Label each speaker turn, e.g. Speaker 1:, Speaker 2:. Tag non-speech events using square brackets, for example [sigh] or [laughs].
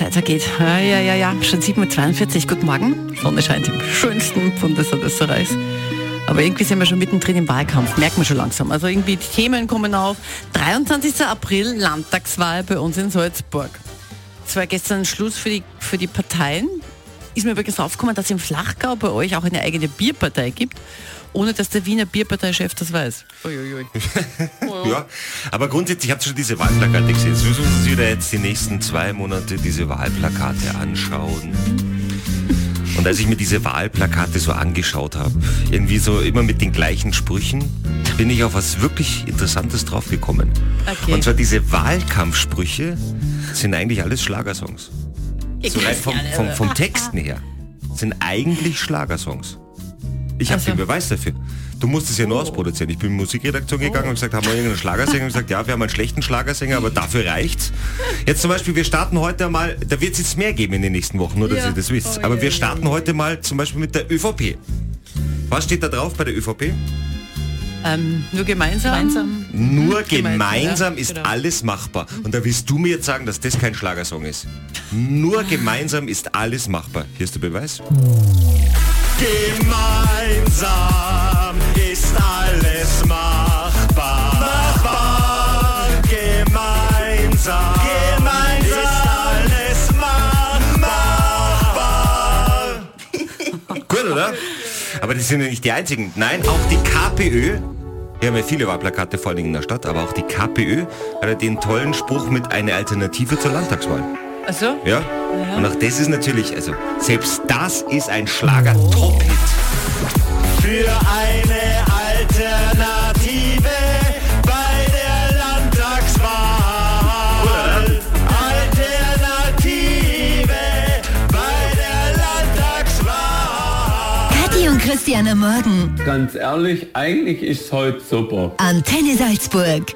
Speaker 1: Zeit vergeht. Ja, ja, ja, ja. Schon 7.42 Uhr. Guten Morgen. Sonne scheint im schönsten Bundesland Österreichs. Aber irgendwie sind wir schon mittendrin im Wahlkampf, merkt man schon langsam. Also irgendwie die Themen kommen auf. 23. April, Landtagswahl bei uns in Salzburg. Es war gestern Schluss für die, für die Parteien. Ist mir übrigens aufgekommen, dass im Flachgau bei euch auch eine eigene Bierpartei gibt ohne dass der Wiener Bierparteichef das weiß. Uiuiui. [laughs]
Speaker 2: ja, aber grundsätzlich habt ihr schon diese Wahlplakate gesehen. Sie müssen Sie da jetzt die nächsten zwei Monate diese Wahlplakate anschauen. Und als ich mir diese Wahlplakate so angeschaut habe, irgendwie so immer mit den gleichen Sprüchen, bin ich auf was wirklich Interessantes draufgekommen. Okay. Und zwar diese Wahlkampfsprüche sind eigentlich alles Schlagersongs. So vom, vom, vom Texten her sind eigentlich Schlagersongs. Ich habe also. den Beweis dafür. Du musst es ja nur ausproduzieren. Ich bin in die Musikredaktion gegangen und gesagt, haben wir irgendeinen Schlagersänger? Und gesagt, ja, wir haben einen schlechten Schlagersänger, aber dafür reicht's. Jetzt zum Beispiel, wir starten heute mal, da wird es jetzt mehr geben in den nächsten Wochen, nur dass ja. ihr das wisst. Oh, aber wir starten heute mal zum Beispiel mit der ÖVP. Was steht da drauf bei der ÖVP?
Speaker 1: Ähm, nur gemeinsam? gemeinsam.
Speaker 2: Nur gemeinsam, gemeinsam ist genau. alles machbar. Und da willst du mir jetzt sagen, dass das kein Schlagersong ist. Nur gemeinsam ist alles machbar. Hier ist der Beweis.
Speaker 3: Gemeinsam ist alles machbar. Machbar. Gemeinsam. Gemeinsam ist alles machbar.
Speaker 2: Gut, oder? Aber die sind ja nicht die einzigen. Nein, auch die KPÖ wir haben ja viele Wahlplakate vor allem in der Stadt, aber auch die KPÖ hat ja den tollen Spruch mit einer Alternative zur Landtagswahl.
Speaker 1: Ach so?
Speaker 2: Ja. ja. Und auch das ist natürlich, also selbst das ist ein Schlager-Top-Hit.
Speaker 3: Für eine Alternative bei der Landtagswahl. Alternative bei der Landtagswahl.
Speaker 4: Kathi und Christiane Morgen.
Speaker 5: Ganz ehrlich, eigentlich ist es heute super.
Speaker 4: Antenne Salzburg.